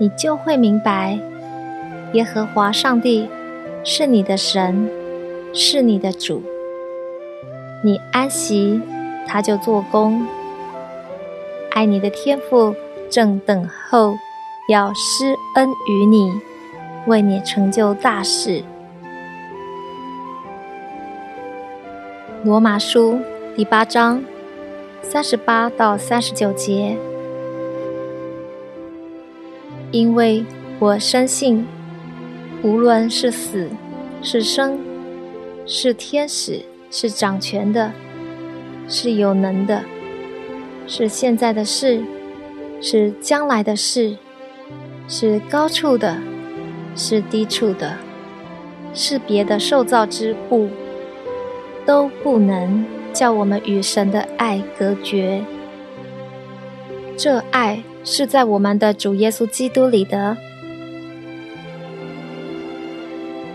你就会明白，耶和华上帝是你的神，是你的主。你安息，他就做工。爱你的天父正等候要施恩于你，为你成就大事。罗马书第八章三十八到三十九节。因为我深信，无论是死是生，是天使是掌权的，是有能的，是现在的事，是将来的事，是高处的，是低处的，是别的受造之物，都不能叫我们与神的爱隔绝。这爱。是在我们的主耶稣基督里的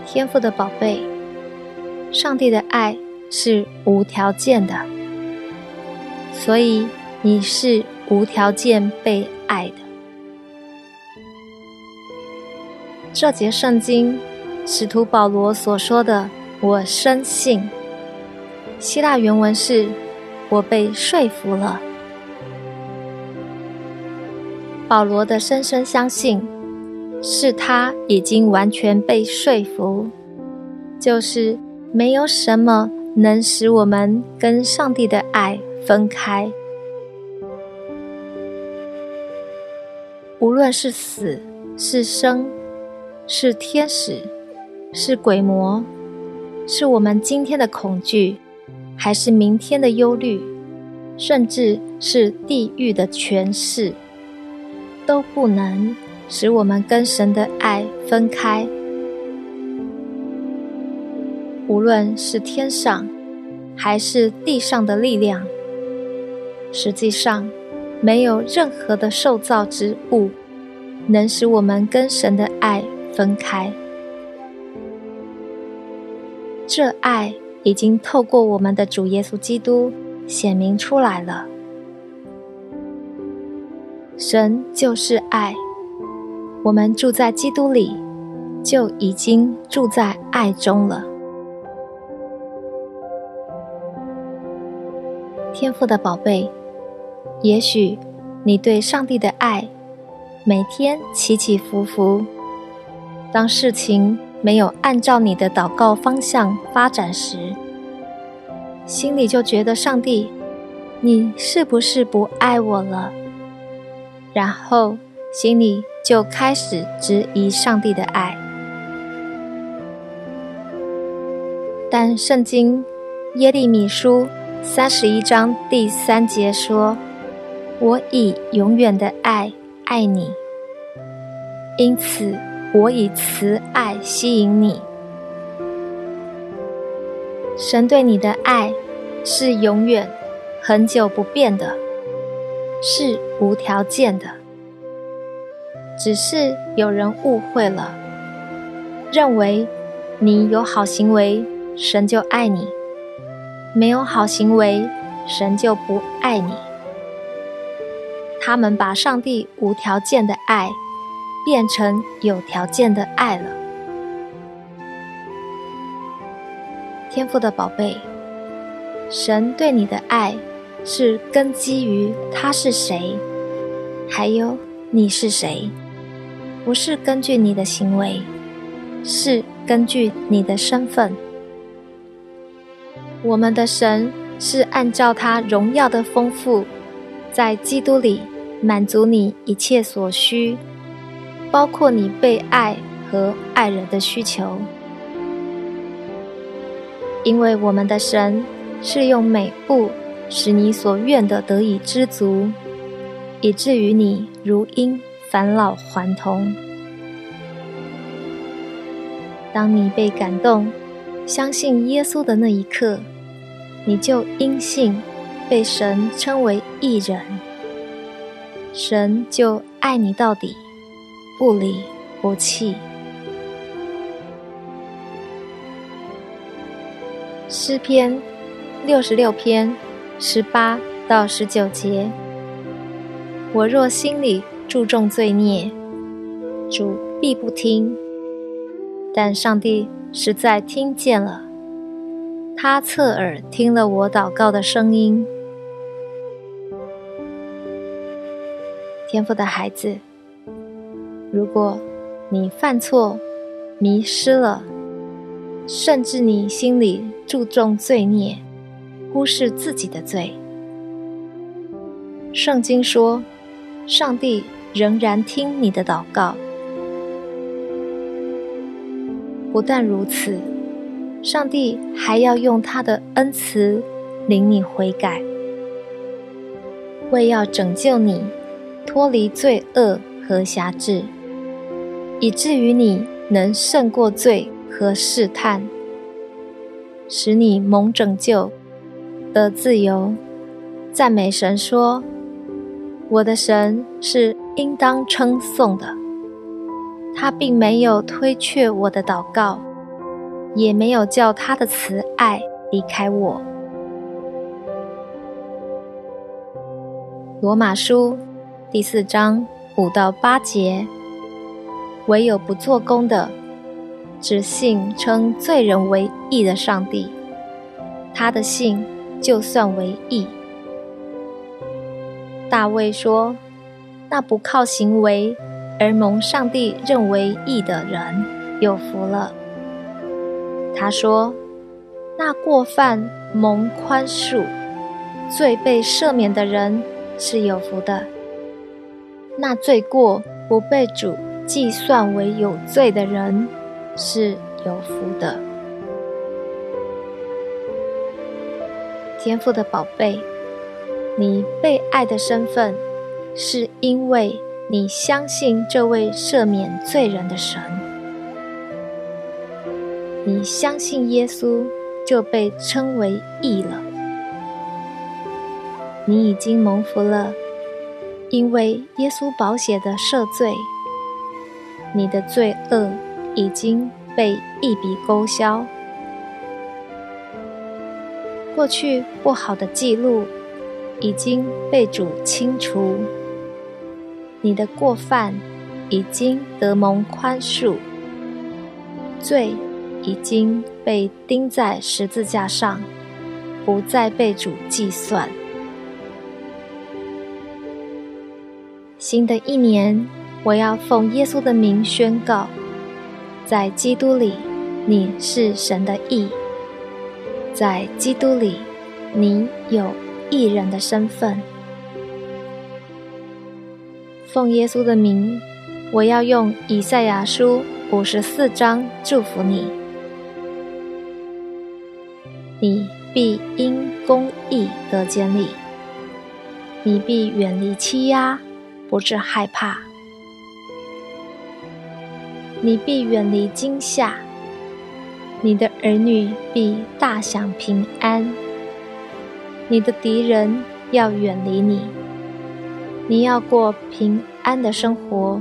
天赋的宝贝，上帝的爱是无条件的，所以你是无条件被爱的。这节圣经，使徒保罗所说的“我深信”，希腊原文是“我被说服了”。保罗的深深相信，是他已经完全被说服，就是没有什么能使我们跟上帝的爱分开。无论是死是生，是天使是鬼魔，是我们今天的恐惧，还是明天的忧虑，甚至是地狱的权势。都不能使我们跟神的爱分开。无论是天上还是地上的力量，实际上没有任何的受造之物能使我们跟神的爱分开。这爱已经透过我们的主耶稣基督显明出来了。神就是爱，我们住在基督里，就已经住在爱中了。天赋的宝贝，也许你对上帝的爱每天起起伏伏，当事情没有按照你的祷告方向发展时，心里就觉得上帝，你是不是不爱我了？然后心里就开始质疑上帝的爱，但圣经耶利米书三十一章第三节说：“我以永远的爱爱你，因此我以慈爱吸引你。”神对你的爱是永远、很久不变的。是无条件的，只是有人误会了，认为你有好行为，神就爱你；没有好行为，神就不爱你。他们把上帝无条件的爱变成有条件的爱了。天赋的宝贝，神对你的爱。是根基于他是谁，还有你是谁。不是根据你的行为，是根据你的身份。我们的神是按照他荣耀的丰富，在基督里满足你一切所需，包括你被爱和爱人的需求。因为我们的神是用美物使你所愿的得以知足，以至于你如婴返老还童。当你被感动、相信耶稣的那一刻，你就因信被神称为义人，神就爱你到底，不离不弃。诗篇六十六篇十八到十九节：我若心里注重罪孽，主必不听；但上帝实在听见了，他侧耳听了我祷告的声音。天父的孩子，如果你犯错、迷失了，甚至你心里注重罪孽，忽视自己的罪。圣经说，上帝仍然听你的祷告。不但如此，上帝还要用他的恩慈领你悔改，为要拯救你脱离罪恶和辖制，以至于你能胜过罪。和试探，使你蒙拯救得自由。赞美神说：“我的神是应当称颂的，他并没有推却我的祷告，也没有叫他的慈爱离开我。”罗马书第四章五到八节：唯有不做工的。只信称罪人为义的上帝，他的信就算为义。大卫说：“那不靠行为而蒙上帝认为义的人有福了。”他说：“那过犯蒙宽恕、罪被赦免的人是有福的。那罪过不被主计算为有罪的人。”是有福的，天父的宝贝，你被爱的身份，是因为你相信这位赦免罪人的神。你相信耶稣，就被称为义了。你已经蒙福了，因为耶稣宝血的赦罪，你的罪恶。已经被一笔勾销，过去不好的记录已经被主清除，你的过犯已经得蒙宽恕，罪已经被钉在十字架上，不再被主计算。新的一年，我要奉耶稣的名宣告。在基督里，你是神的义；在基督里，你有艺人的身份。奉耶稣的名，我要用以赛亚书五十四章祝福你：你必因公义得建立，你必远离欺压，不致害怕。你必远离惊吓，你的儿女必大享平安，你的敌人要远离你，你要过平安的生活，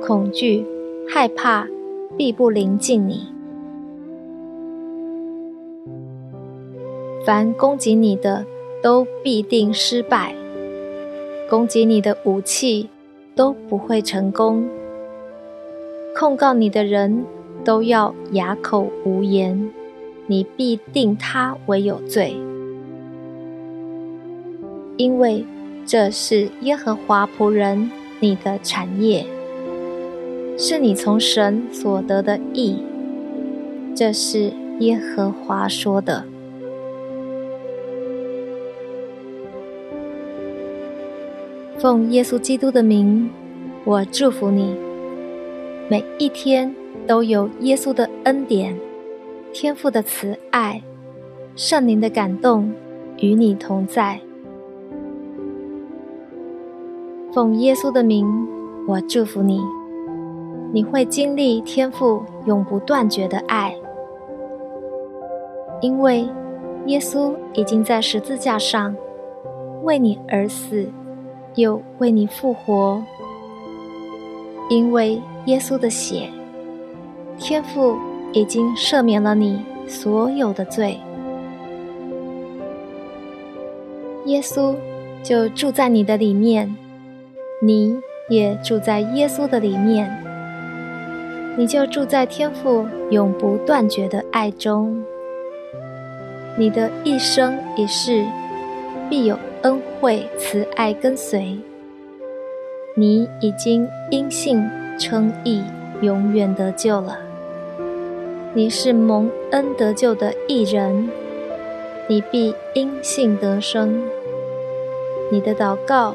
恐惧、害怕必不临近你。凡攻击你的，都必定失败；攻击你的武器都不会成功。控告你的人都要哑口无言，你必定他为有罪，因为这是耶和华仆人你的产业。是你从神所得的义。这是耶和华说的。奉耶稣基督的名，我祝福你，每一天都有耶稣的恩典、天父的慈爱、圣灵的感动与你同在。奉耶稣的名，我祝福你，你会经历天父永不断绝的爱，因为耶稣已经在十字架上为你而死。又为你复活，因为耶稣的血，天父已经赦免了你所有的罪。耶稣就住在你的里面，你也住在耶稣的里面，你就住在天父永不断绝的爱中。你的一生一世必有。恩惠慈爱跟随你，已经因信称义，永远得救了。你是蒙恩得救的义人，你必因信得生。你的祷告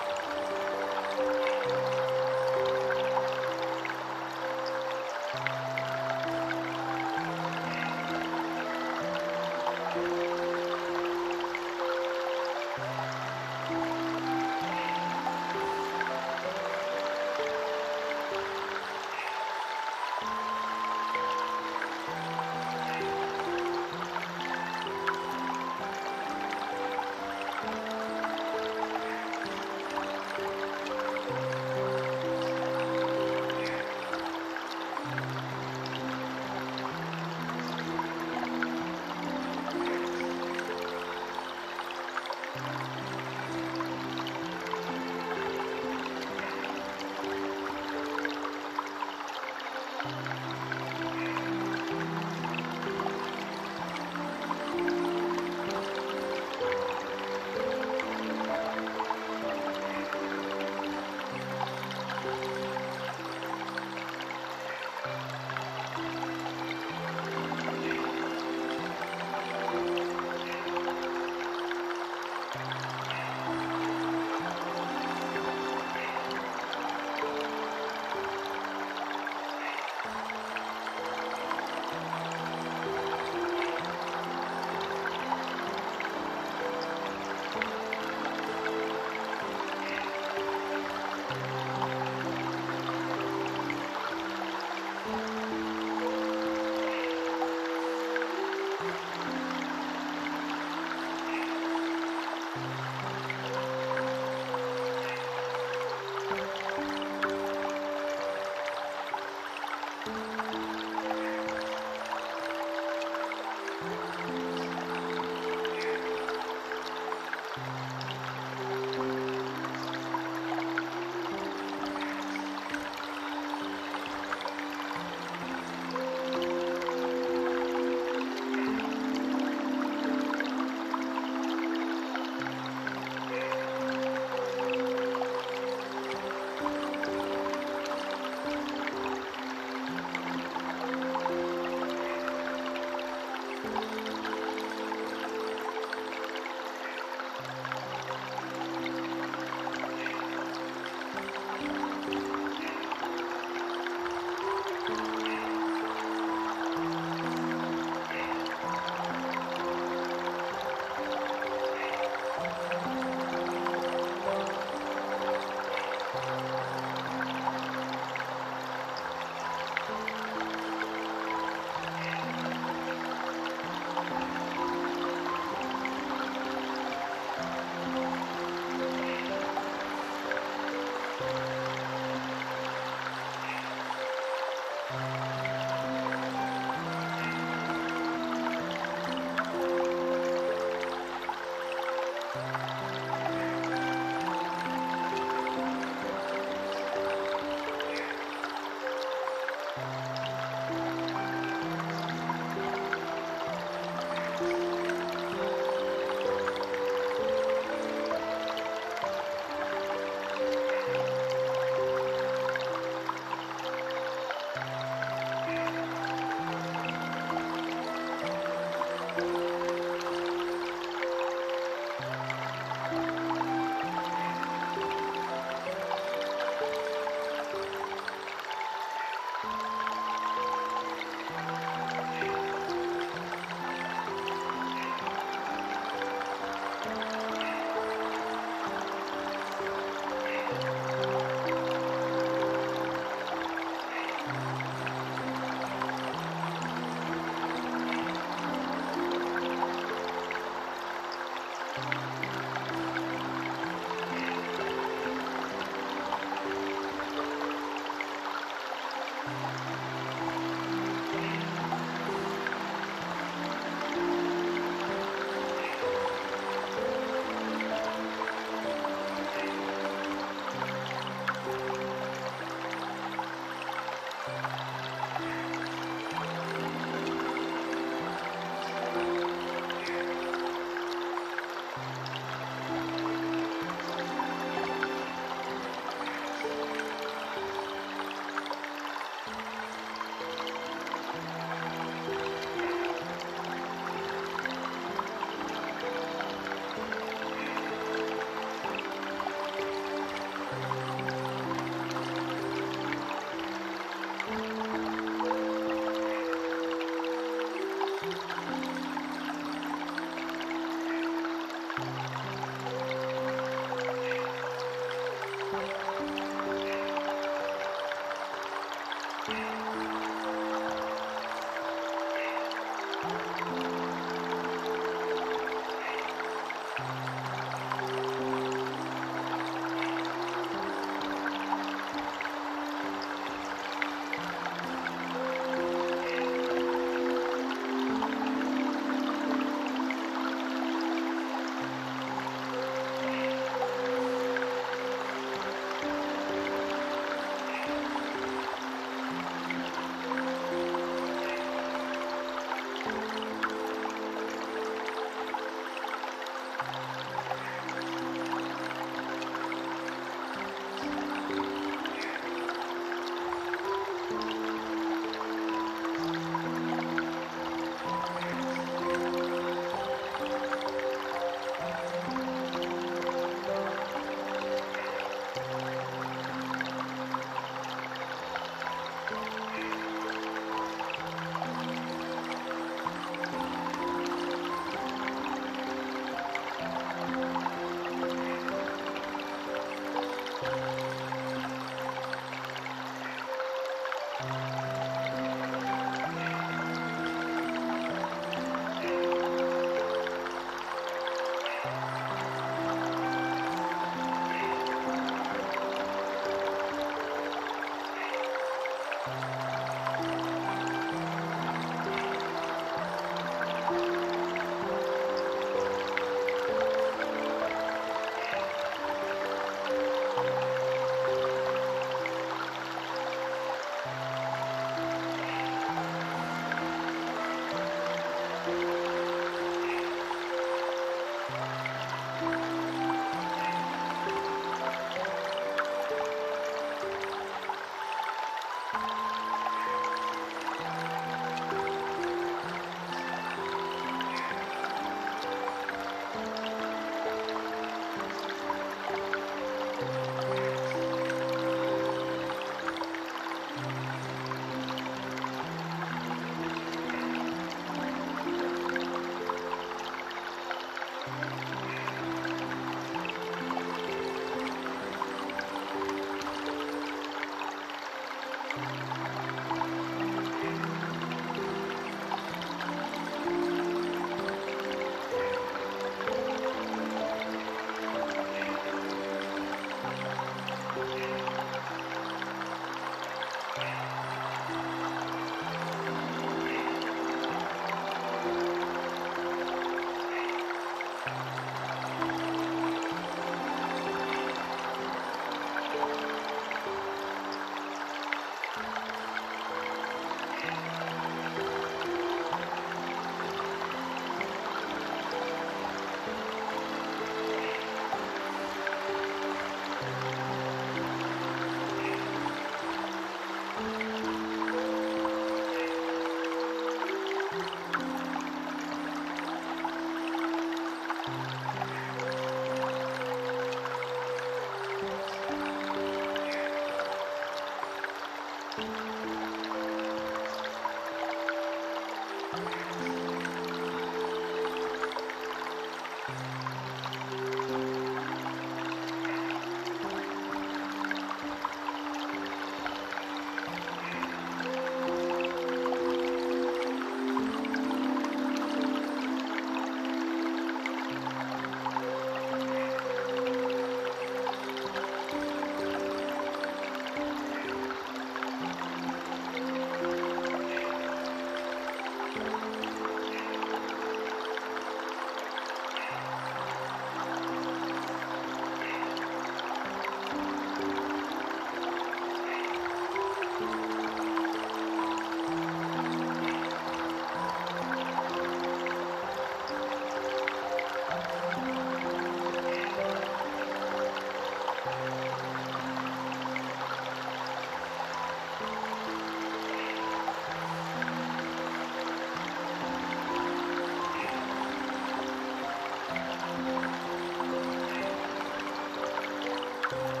Bye.